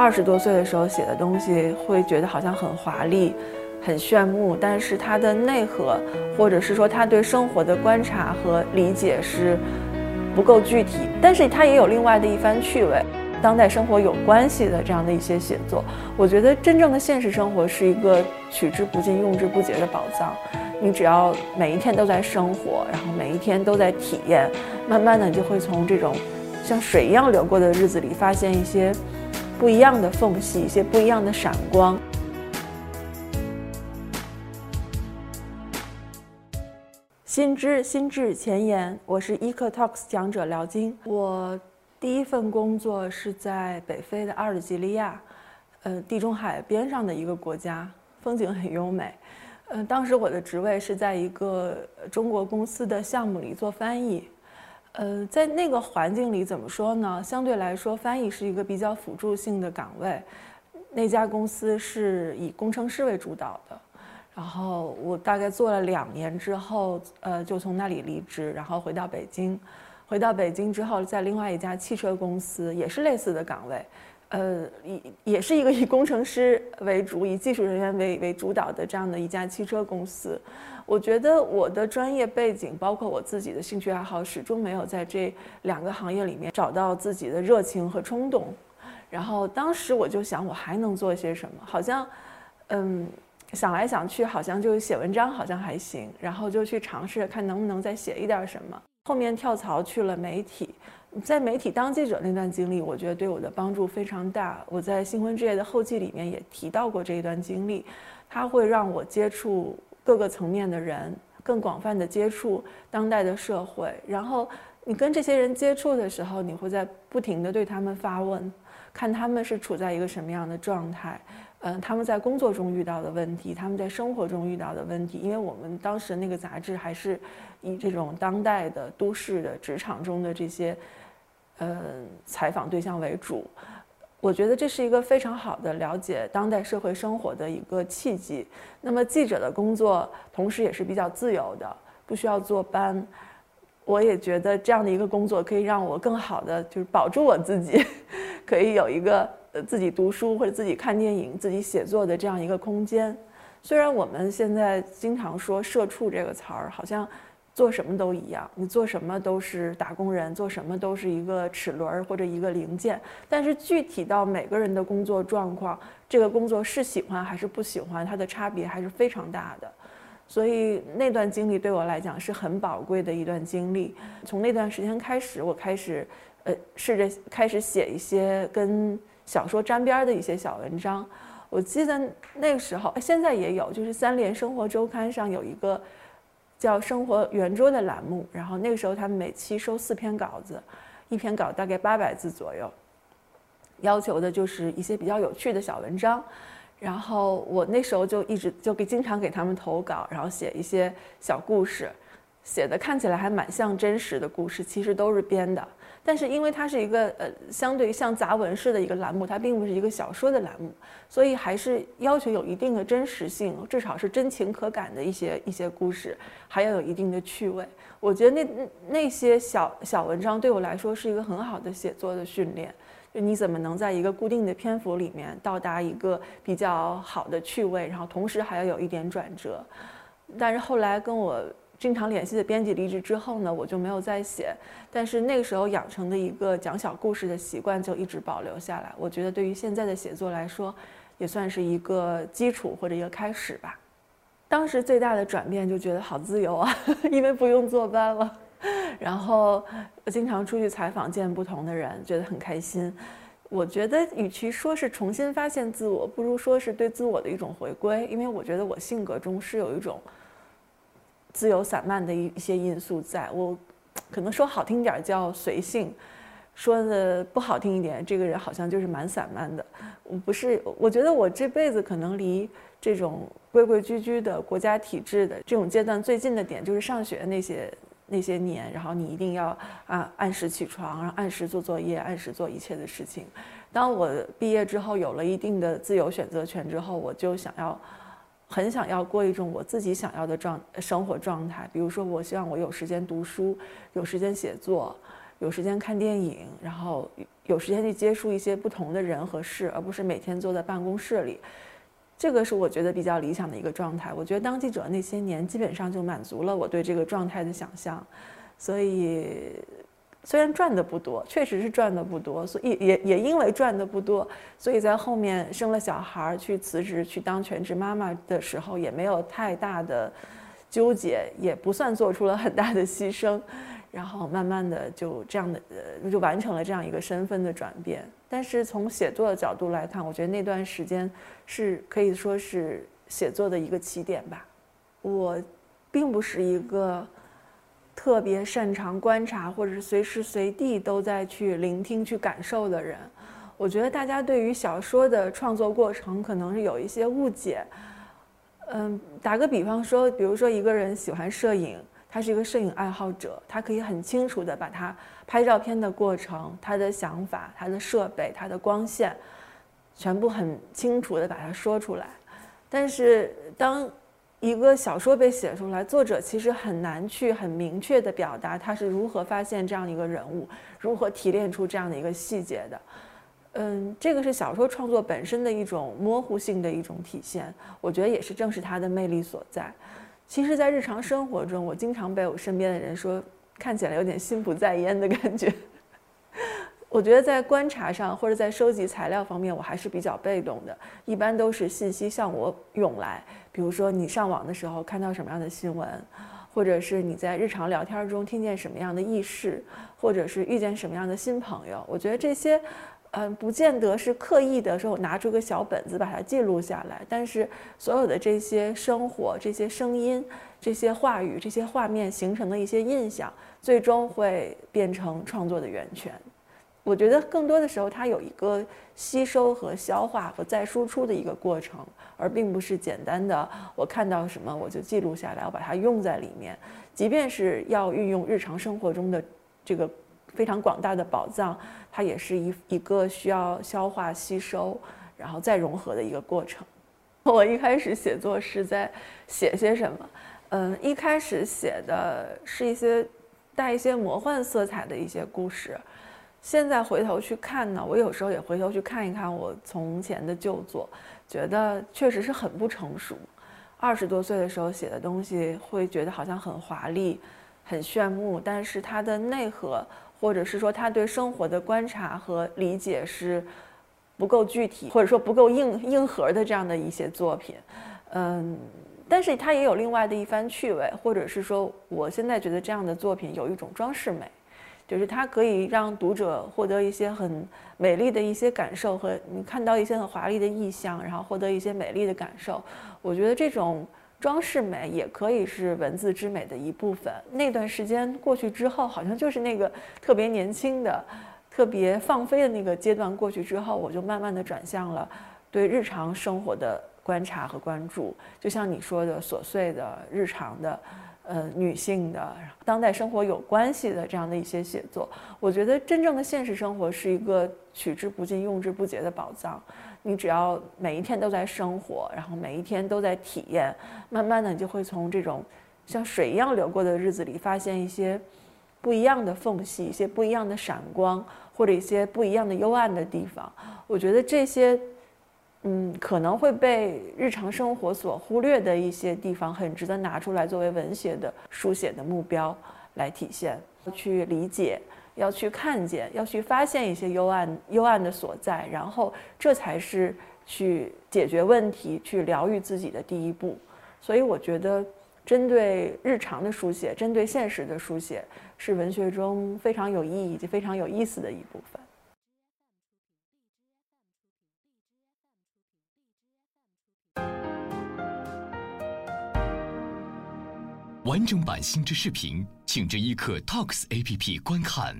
二十多岁的时候写的东西，会觉得好像很华丽、很炫目，但是它的内核，或者是说他对生活的观察和理解是不够具体，但是它也有另外的一番趣味。当代生活有关系的这样的一些写作，我觉得真正的现实生活是一个取之不尽、用之不竭的宝藏。你只要每一天都在生活，然后每一天都在体验，慢慢的你就会从这种像水一样流过的日子里，发现一些不一样的缝隙，一些不一样的闪光。心知心智前沿，我是 Eco Talks 讲者廖晶，我。第一份工作是在北非的阿尔及利亚，呃，地中海边上的一个国家，风景很优美。呃，当时我的职位是在一个中国公司的项目里做翻译。呃，在那个环境里，怎么说呢？相对来说，翻译是一个比较辅助性的岗位。那家公司是以工程师为主导的。然后我大概做了两年之后，呃，就从那里离职，然后回到北京。回到北京之后，在另外一家汽车公司，也是类似的岗位，呃，也也是一个以工程师为主、以技术人员为为主导的这样的一家汽车公司。我觉得我的专业背景，包括我自己的兴趣爱好，始终没有在这两个行业里面找到自己的热情和冲动。然后当时我就想，我还能做些什么？好像，嗯，想来想去，好像就是写文章好像还行。然后就去尝试看能不能再写一点什么。后面跳槽去了媒体，在媒体当记者那段经历，我觉得对我的帮助非常大。我在《新婚之夜》的后记里面也提到过这一段经历，它会让我接触各个层面的人，更广泛的接触当代的社会。然后你跟这些人接触的时候，你会在不停的对他们发问，看他们是处在一个什么样的状态。嗯，他们在工作中遇到的问题，他们在生活中遇到的问题，因为我们当时那个杂志还是以这种当代的都市的职场中的这些，呃，采访对象为主。我觉得这是一个非常好的了解当代社会生活的一个契机。那么记者的工作同时也是比较自由的，不需要坐班。我也觉得这样的一个工作可以让我更好的就是保住我自己，可以有一个。呃，自己读书或者自己看电影、自己写作的这样一个空间，虽然我们现在经常说“社畜”这个词儿，好像做什么都一样，你做什么都是打工人，做什么都是一个齿轮或者一个零件。但是具体到每个人的工作状况，这个工作是喜欢还是不喜欢，它的差别还是非常大的。所以那段经历对我来讲是很宝贵的一段经历。从那段时间开始，我开始呃试着开始写一些跟小说沾边的一些小文章，我记得那个时候，现在也有，就是三联生活周刊上有一个叫“生活圆桌”的栏目，然后那个时候他们每期收四篇稿子，一篇稿大概八百字左右，要求的就是一些比较有趣的小文章，然后我那时候就一直就给经常给他们投稿，然后写一些小故事，写的看起来还蛮像真实的故事，其实都是编的。但是因为它是一个呃，相对于像杂文式的一个栏目，它并不是一个小说的栏目，所以还是要求有一定的真实性，至少是真情可感的一些一些故事，还要有一定的趣味。我觉得那那些小小文章对我来说是一个很好的写作的训练。就你怎么能在一个固定的篇幅里面到达一个比较好的趣味，然后同时还要有一点转折。但是后来跟我。经常联系的编辑离职之后呢，我就没有再写。但是那个时候养成的一个讲小故事的习惯就一直保留下来。我觉得对于现在的写作来说，也算是一个基础或者一个开始吧。当时最大的转变就觉得好自由啊，因为不用坐班了。然后经常出去采访，见不同的人，觉得很开心。我觉得与其说是重新发现自我，不如说是对自我的一种回归。因为我觉得我性格中是有一种。自由散漫的一一些因素，在我可能说好听点叫随性，说的不好听一点，这个人好像就是蛮散漫的。我不是，我觉得我这辈子可能离这种规规矩矩的国家体制的这种阶段最近的点，就是上学那些那些年，然后你一定要啊按时起床，然后按时做作业，按时做一切的事情。当我毕业之后，有了一定的自由选择权之后，我就想要。很想要过一种我自己想要的状生活状态，比如说，我希望我有时间读书，有时间写作，有时间看电影，然后有时间去接触一些不同的人和事，而不是每天坐在办公室里。这个是我觉得比较理想的一个状态。我觉得当记者那些年，基本上就满足了我对这个状态的想象。所以，虽然赚的不多，确实是赚的不多，所以也也因为赚的不多，所以在后面生了小孩，去辞职去当全职妈妈的时候，也没有太大的纠结，也不算做出了很大的牺牲。然后慢慢的就这样的呃，就完成了这样一个身份的转变。但是从写作的角度来看，我觉得那段时间是可以说是写作的一个起点吧。我并不是一个特别擅长观察或者是随时随地都在去聆听、去感受的人。我觉得大家对于小说的创作过程可能是有一些误解。嗯，打个比方说，比如说一个人喜欢摄影。他是一个摄影爱好者，他可以很清楚地把他拍照片的过程、他的想法、他的设备、他的光线，全部很清楚地把它说出来。但是，当一个小说被写出来，作者其实很难去很明确地表达他是如何发现这样一个人物，如何提炼出这样的一个细节的。嗯，这个是小说创作本身的一种模糊性的一种体现，我觉得也是正是它的魅力所在。其实，在日常生活中，我经常被我身边的人说看起来有点心不在焉的感觉。我觉得在观察上或者在收集材料方面，我还是比较被动的。一般都是信息向我涌来，比如说你上网的时候看到什么样的新闻，或者是你在日常聊天中听见什么样的轶事，或者是遇见什么样的新朋友。我觉得这些。嗯，不见得是刻意的说，我拿出个小本子把它记录下来。但是，所有的这些生活、这些声音、这些话语、这些画面形成的一些印象，最终会变成创作的源泉。我觉得更多的时候，它有一个吸收和消化和再输出的一个过程，而并不是简单的我看到什么我就记录下来，我把它用在里面。即便是要运用日常生活中的这个。非常广大的宝藏，它也是一一个需要消化吸收，然后再融合的一个过程。我一开始写作是在写些什么？嗯，一开始写的是一些带一些魔幻色彩的一些故事。现在回头去看呢，我有时候也回头去看一看我从前的旧作，觉得确实是很不成熟。二十多岁的时候写的东西，会觉得好像很华丽、很炫目，但是它的内核。或者是说他对生活的观察和理解是不够具体，或者说不够硬硬核的这样的一些作品，嗯，但是它也有另外的一番趣味，或者是说我现在觉得这样的作品有一种装饰美，就是它可以让读者获得一些很美丽的一些感受和你看到一些很华丽的意象，然后获得一些美丽的感受。我觉得这种。装饰美也可以是文字之美的一部分。那段时间过去之后，好像就是那个特别年轻的、特别放飞的那个阶段过去之后，我就慢慢的转向了对日常生活的观察和关注。就像你说的，琐碎的、日常的、呃，女性的、当代生活有关系的这样的一些写作。我觉得真正的现实生活是一个取之不尽、用之不竭的宝藏。你只要每一天都在生活，然后每一天都在体验，慢慢的你就会从这种像水一样流过的日子里，发现一些不一样的缝隙，一些不一样的闪光，或者一些不一样的幽暗的地方。我觉得这些，嗯，可能会被日常生活所忽略的一些地方，很值得拿出来作为文学的书写的目标来体现，要去理解。要去看见，要去发现一些幽暗、幽暗的所在，然后这才是去解决问题、去疗愈自己的第一步。所以，我觉得针对日常的书写，针对现实的书写，是文学中非常有意义以及非常有意思的一部分。完整版新知视频，请至一刻 Talks APP 观看。